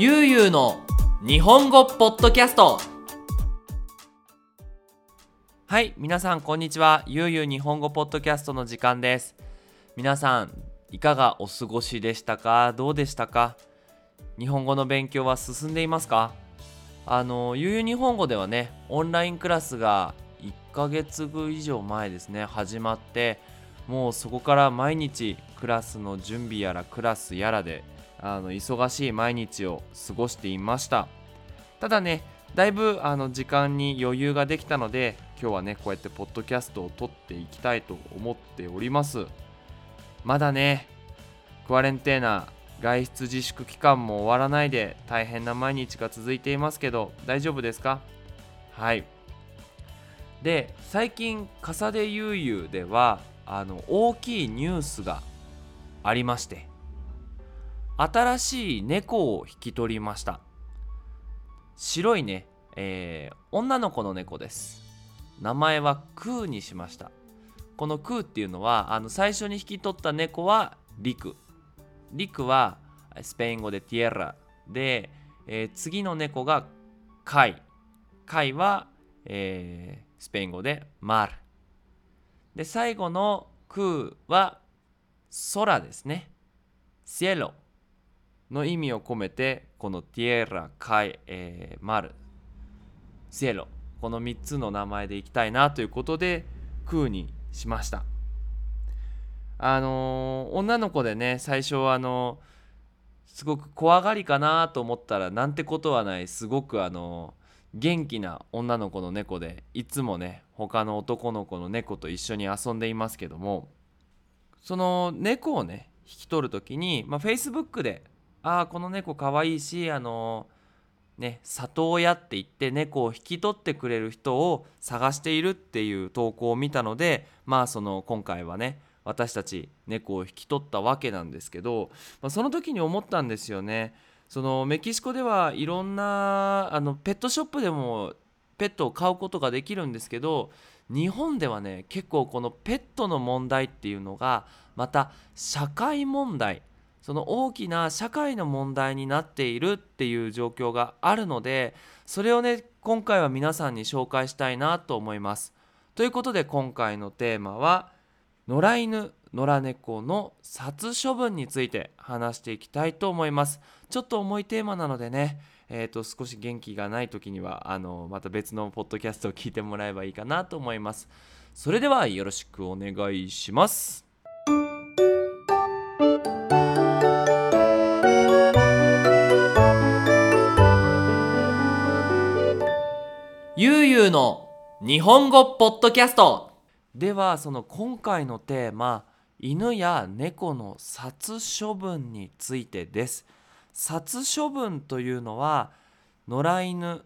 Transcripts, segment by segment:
ゆうゆうの日本語ポッドキャスト。はい皆さんこんにちは。ゆうゆう日本語ポッドキャストの時間です。皆さんいかがお過ごしでしたか？どうでしたか？日本語の勉強は進んでいますか？あのゆうゆう日本語ではねオンラインクラスが1ヶ月以上前ですね始まってもうそこから毎日クラスの準備やらクラスやらであの忙しい毎日を過ごしていました。ただねだいぶあの時間に余裕ができたので今日はねこうやってポッドキャストを撮っていきたいと思っております。まだねクアレンテーナ外出自粛期間も終わらないで大変な毎日が続いていますけど大丈夫ですか？はい。で最近「笠でゆうゆう」ではあの大きいニュースがありまして。新しい猫を引き取りました。白いね、えー、女の子の猫です。名前はクーにしました。このクーっていうのはあの最初に引き取った猫はリク。リクはスペイン語でティエラで、えー、次の猫がカイ。カイは、えー、スペイン語でマルで最後の空は空ですね。シエロの意味を込めてこのティエラ、カイ、えー、マル、シエロこの3つの名前でいきたいなということで空にしました。あのー、女の子でね最初はあのー、すごく怖がりかなと思ったらなんてことはないすごくあのー元気な女の子の猫でいつもね他の男の子の猫と一緒に遊んでいますけどもその猫をね引き取る時に、まあ、Facebook で「ああこの猫かわいいしあのね里親って言って猫を引き取ってくれる人を探している」っていう投稿を見たのでまあその今回はね私たち猫を引き取ったわけなんですけど、まあ、その時に思ったんですよね。そのメキシコではいろんなあのペットショップでもペットを買うことができるんですけど日本ではね結構このペットの問題っていうのがまた社会問題その大きな社会の問題になっているっていう状況があるのでそれをね今回は皆さんに紹介したいなと思います。ということで今回のテーマは野良犬野良猫の殺処分について話していきたいと思います。ちょっと重いテーマなのでねえーと、少し元気がない時にはあのまた別のポッドキャストを聞いてもらえばいいかなと思います。それではよろしくお願いします。ゆうゆうの日本語ポッドキャストではその今回のテーマ犬や猫の殺処分についてです殺処分というのは野良犬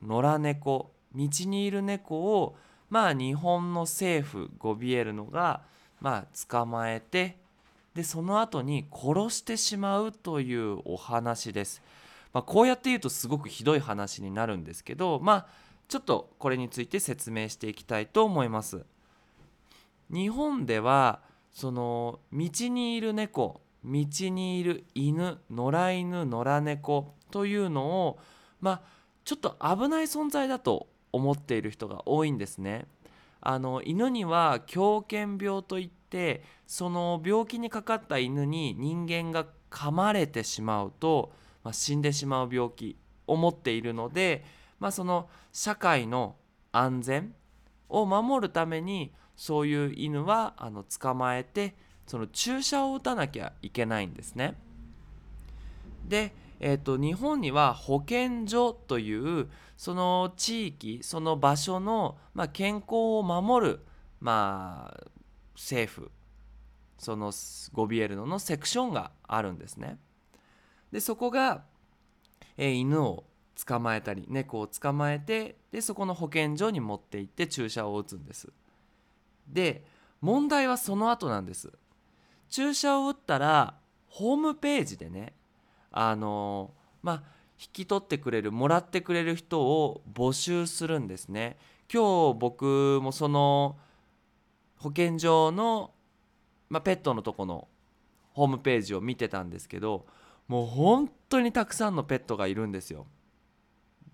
野良猫道にいる猫をまあ日本の政府ゴビエルのがまあ捕まえてでその後に殺してしまうというお話です。まあ、こうやって言うとすごくひどい話になるんですけどまあちょっとこれについて説明していきたいと思います。日本ではその道にいる猫道にいる犬野良犬野良猫というのをまあちょっと危ない存在だと思っている人が多いんですね。あの犬には狂犬病といってその病気にかかった犬に人間が噛まれてしまうと、まあ、死んでしまう病気を持っているので、まあ、その社会の安全を守るためにそういう犬はあの捕まえてその注射を打たなきゃいけないんですね。で、えーと、日本には保健所というその地域その場所の、まあ、健康を守る、まあ、政府そのゴビエルノのセクションがあるんですね。でそこが、えー、犬を捕まえたり猫を捕まえてでそこの保健所に持って行って注射を打つんです。で問題はその後なんです注射を打ったらホームページでねあのまあ引き取ってくれるもらってくれる人を募集するんですね今日僕もその保健所の、まあ、ペットのとこのホームページを見てたんですけどもう本当にたくさんのペットがいるんですよ。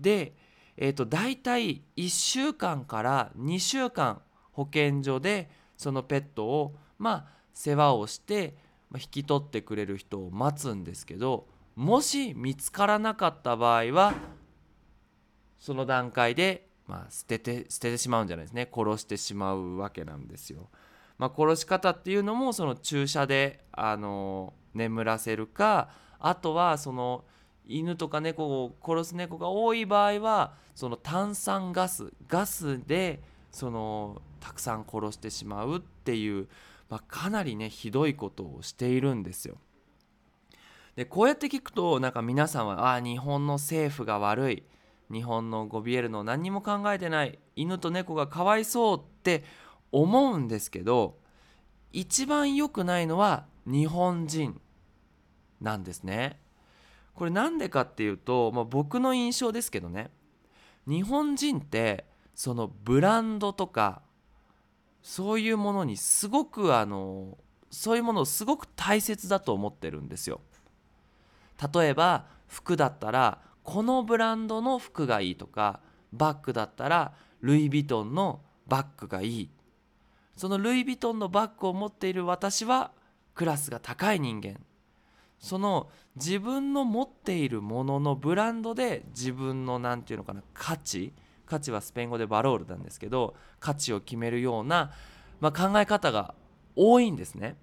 で、えーと、大体1週間から2週間保健所でそのペットをまあ世話をして引き取ってくれる人を待つんですけどもし見つからなかった場合はその段階で、まあ、捨てて捨ててしまうんじゃないですね殺してしまうわけなんですよ。まあ、殺し方っていうのもその注射であの眠らせるかあとはその犬とか猫を殺す猫が多い場合はその炭酸ガスガスでそのたくさん殺してしまうっていう、まあ、かなりねひどいことをしているんですよ。でこうやって聞くとなんか皆さんはああ日本の政府が悪い日本のゴビエルの何にも考えてない犬と猫がかわいそうって思うんですけど一番良くないのは日本人なんですね。これなんでかっていうと、まあ、僕の印象ですけどね。日本人ってそのブランドとかそういうものにすごくあのそういうものをすごく大切だと思ってるんですよ。例えば服だったらこのブランドの服がいいとかバッグだったらルイ・ヴィトンのバッグがいい。そのルイ・ヴィトンのバッグを持っている私はクラスが高い人間。その自分の持っているもののブランドで自分の何て言うのかな価値価値はスペイン語でバロールなんですけど価値を決めるような、まあ、考え方が多いんですね。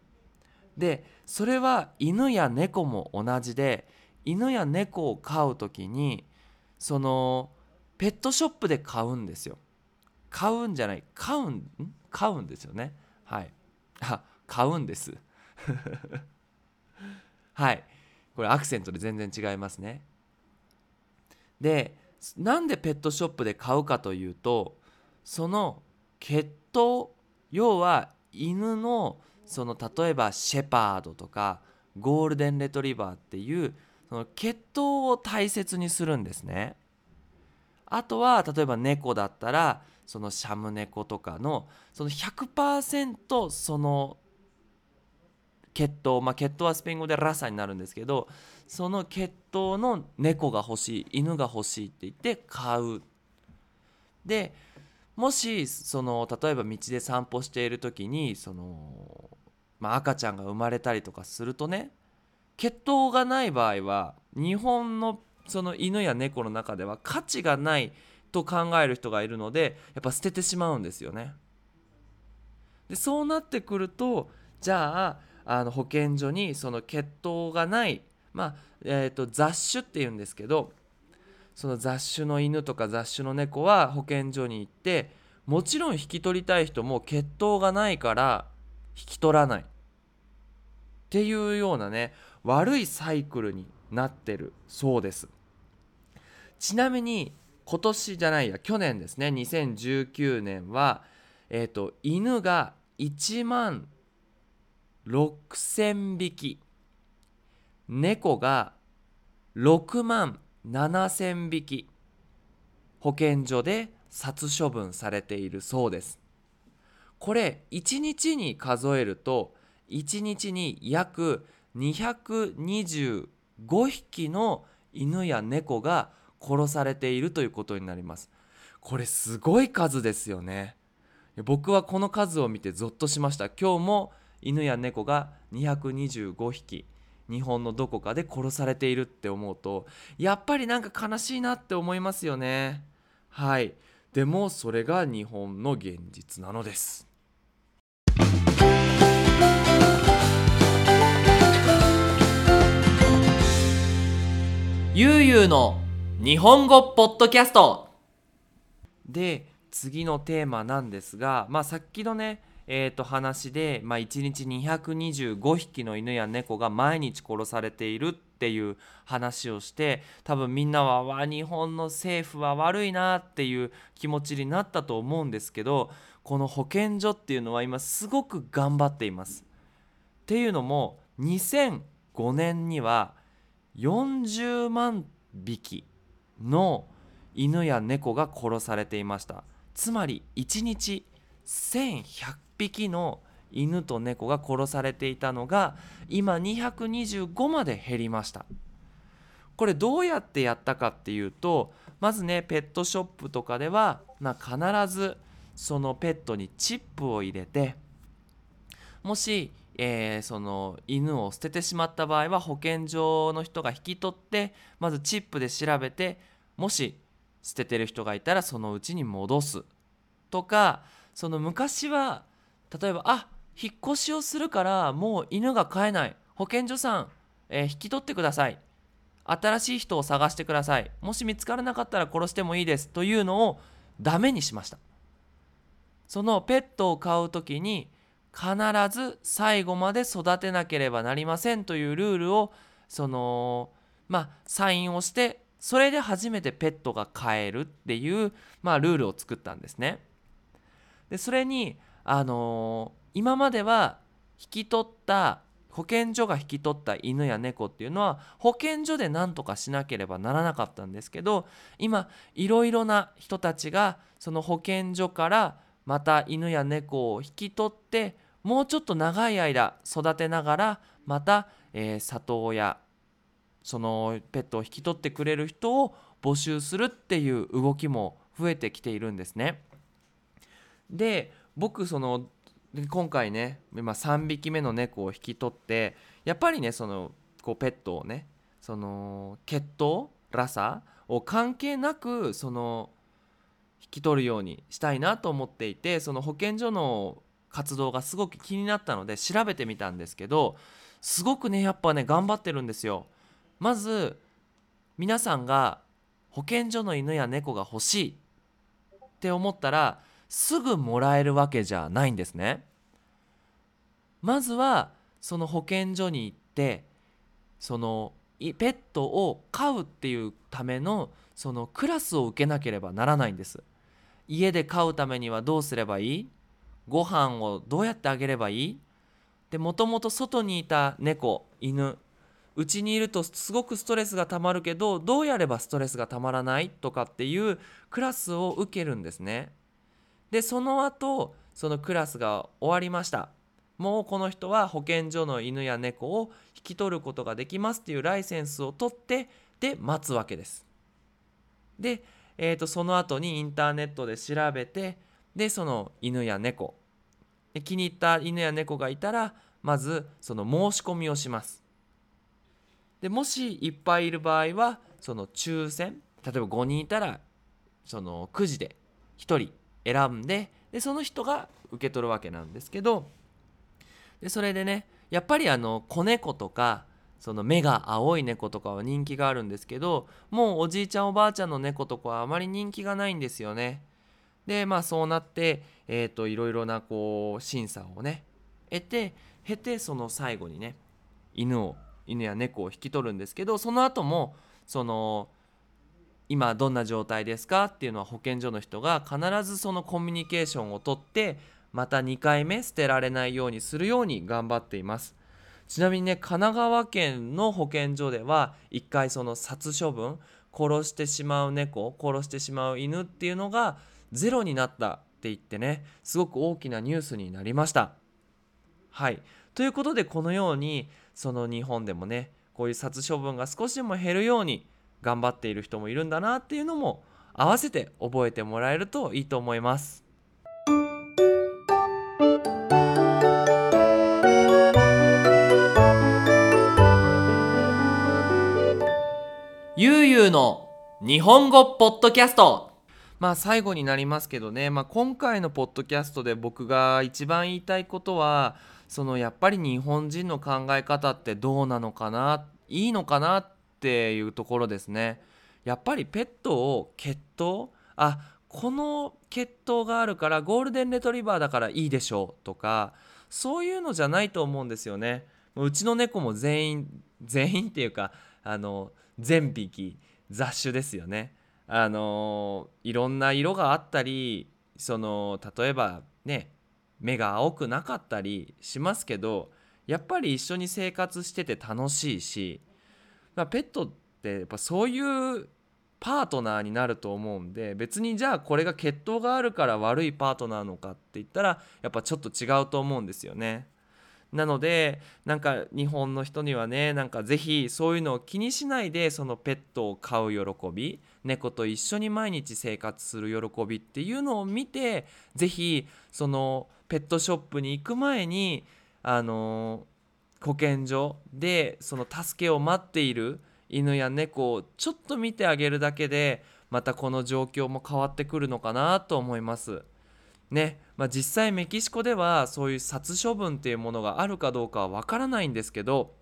でそれは犬や猫も同じで犬や猫を飼う時にそのペットショップで買うんですよ。買うんじゃない買うん？買うんですよね。はい。あ買うんです。はいこれアクセントで全然違いますねでなんでペットショップで買うかというとその血統要は犬のその例えばシェパードとかゴールデンレトリバーっていうその血統を大切にするんですね。あとは例えば猫だったらそのシャム猫とかのその100%その血統まあ血統はスペイン語でラサになるんですけどその血統の猫が欲しい犬が欲しいって言って買う。でもしその例えば道で散歩している時にその、まあ、赤ちゃんが生まれたりとかするとね血統がない場合は日本のその犬や猫の中では価値がないと考える人がいるのでやっぱ捨ててしまうんですよね。でそうなってくるとじゃああの保健所にその血統がないまあえーと、雑種っていうんですけどその雑種の犬とか雑種の猫は保健所に行ってもちろん引き取りたい人も血統がないから引き取らない。っていうようなね悪いサイクルになってるそうです。ちなみに今年じゃないや去年ですね2019年はえっ、ー、と犬が1万6000匹。猫が6万7000匹。保健所で殺処分されているそうです。これ1日に数えると1日に約225匹の犬や猫が殺されているということになります。これすごい数ですよね。僕はこの数を見てゾッとしました。今日も犬や猫が225匹日本のどこかで殺されているって思うとやっぱりなんか悲しいなって思いますよね。はい。でもそれが日本の現実なのです。ゆうゆうの日本語ポッドキャスト。で次のテーマなんですが、まあ、さっきのね、えー、と話で、まあ、1日225匹の犬や猫が毎日殺されているっていう話をして多分みんなはわ日本の政府は悪いなっていう気持ちになったと思うんですけどこの保健所っていうのは今すごく頑張っています。っていうのも2005年には40万匹の犬や猫が殺されていましたつまり1日1100匹の犬と猫が殺されていたのが今225まで減りました。これどうやってやったかっていうとまずねペットショップとかでは、まあ、必ずそのペットにチップを入れてもし、えー、その犬を捨ててしまった場合は保健所の人が引き取ってまずチップで調べてもし捨ててる人がいたらそのうちに戻す。とかその昔は例えばあ引っ越しをするからもう犬が飼えない。保健所さん、えー、引き取ってください。新しい人を探してください。もし見つからなかったら殺してもいいです。というのをダメにしました。そのペットを飼う時に必ず最後まで育てなければなりません。というルールをそのまあサインをしてそれで初めてペットが飼えるっていう、まあ、ルールを作ったんですね。でそれにあのー、今までは引き取った保健所が引き取った犬や猫っていうのは保健所で何とかしなければならなかったんですけど今いろいろな人たちがその保健所からまた犬や猫を引き取ってもうちょっと長い間育てながらまた、えー、里親そのペットを引き取ってくれる人を募集するっていう動きも増えてきているんですね。で僕その今回ね今3匹目の猫を引き取ってやっぱりねそのこうペットをねその血統らさを関係なくその引き取るようにしたいなと思っていてその保健所の活動がすごく気になったので調べてみたんですけどすごくねやっぱね頑張ってるんですよ。まず皆さんが保健所の犬や猫が欲しいって思ったらすぐもらえるわけじゃないんですね。まずはその保健所に行ってそのペットを飼うっていうためのそのクラスを受けなければならないんです。家で飼うためにはどうすればいい？ご飯をどうやってあげればいい？でもともと外にいた猫犬うちにいるとすごくストレスがたまるけどどうやればストレスがたまらない？とかっていうクラスを受けるんですね。でその後そのクラスが終わりました。もうこの人は保健所の犬や猫を引き取ることができますっていうライセンスを取ってで待つわけです。で、えー、とその後にインターネットで調べてでその犬や猫。気に入った犬や猫がいたらまずその申し込みをします。でもしいっぱいいる場合はその抽選。例えば5人いたらそのくじで1人選んででその人が受け取るわけなんですけどでそれでねやっぱりあの子猫とかその目が青い猫とかは人気があるんですけどもうおじいちゃんおばあちゃんの猫とかはあまり人気がないんですよね。でまあそうなって、えーと、いろいろなこう審査をね得て経てその最後にね犬を犬や猫を引き取るんですけどその後もその今どんな状態ですかっていうのは保健所の人が必ずそのコミュニケーションをとってまた2回目捨てられないようにするように頑張っています。ちなみにね神奈川県の保健所では1回その殺処分殺してしまう猫殺してしまう犬っていうのがゼロになったって言ってねすごく大きなニュースになりました。はい。ということでこのようにその日本でもねこういう殺処分が少しでも減るように頑張っている人もいるんだなっていうのも合わせて覚えてもらえるといいと思います。ゆうゆうの日本語ポッドキャストまあ最後になりますけどね、まあ、今回のポッドキャストで僕が一番言いたいことはそのやっぱり日本人の考え方ってどうなのかないいのかなってていうところですね。やっぱりペットを血統あこの血統があるからゴールデンレトリバーだからいいでしょうとかそういうのじゃないと思うんですよね。うちの猫も全員全員っていうかあの全匹雑種ですよね。あのいろんな色があったりその例えばね目が青くなかったりしますけどやっぱり一緒に生活してて楽しいしま、ペットってやっぱそういうパートナーになると思うんで別にじゃあこれが血統があるから悪いパートナーのかって言ったらやっぱちょっと違うと思うんですよね。なのでなんか日本の人にはねなんか是非そういうのを気にしないでそのペットを飼う喜び猫と一緒に毎日生活する喜びっていうのを見て是非そのペットショップに行く前にあの保健所でその助けを待っている犬や猫をちょっと見てあげるだけでまたこの状況も変わってくるのかなと思います。ねまあ、実際メキシコではそういう殺処分っていうものがあるかどうかはわからないんですけど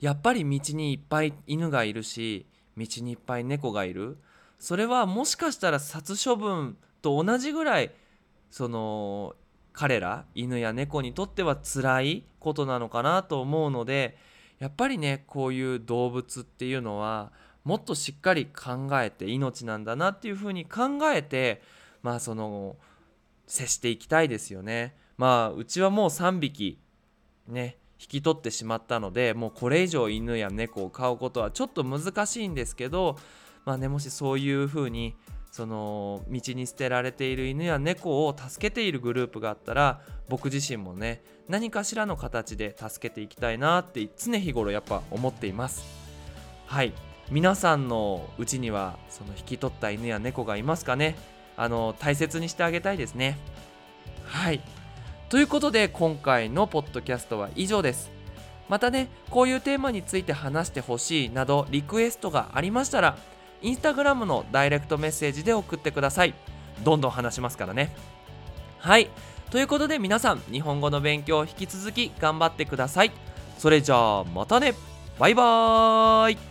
やっぱり道にいっぱい犬がいるし道にいっぱい猫がいるそれはもしかしたら殺処分と同じぐらいその彼ら犬や猫にとっては辛いことなのかなと思うのでやっぱりねこういう動物っていうのはもっとしっかり考えて命なんだなっていうふうに考えてまあその接していきたいですよね。まあうちはもう3匹ね引き取ってしまったのでもうこれ以上犬や猫を飼うことはちょっと難しいんですけどまあねもしそういうふうにその道に捨てられている犬や猫を助けているグループがあったら僕自身もね何かしらの形で助けていきたいなって常日頃やっぱ思っています。はい。皆さんのうちにはその引き取った犬や猫がいますかね。あの大切にしてあげたいですね。はい。ということで今回のポッドキャストは以上です。またねこういうテーマについて話してほしいなどリクエストがありましたらインスタグラムのダイレクトメッセージで送ってください。どんどん話しますからね。はい。ということで皆さん日本語の勉強を引き続き頑張ってください。それじゃあまたね。バイバーイ。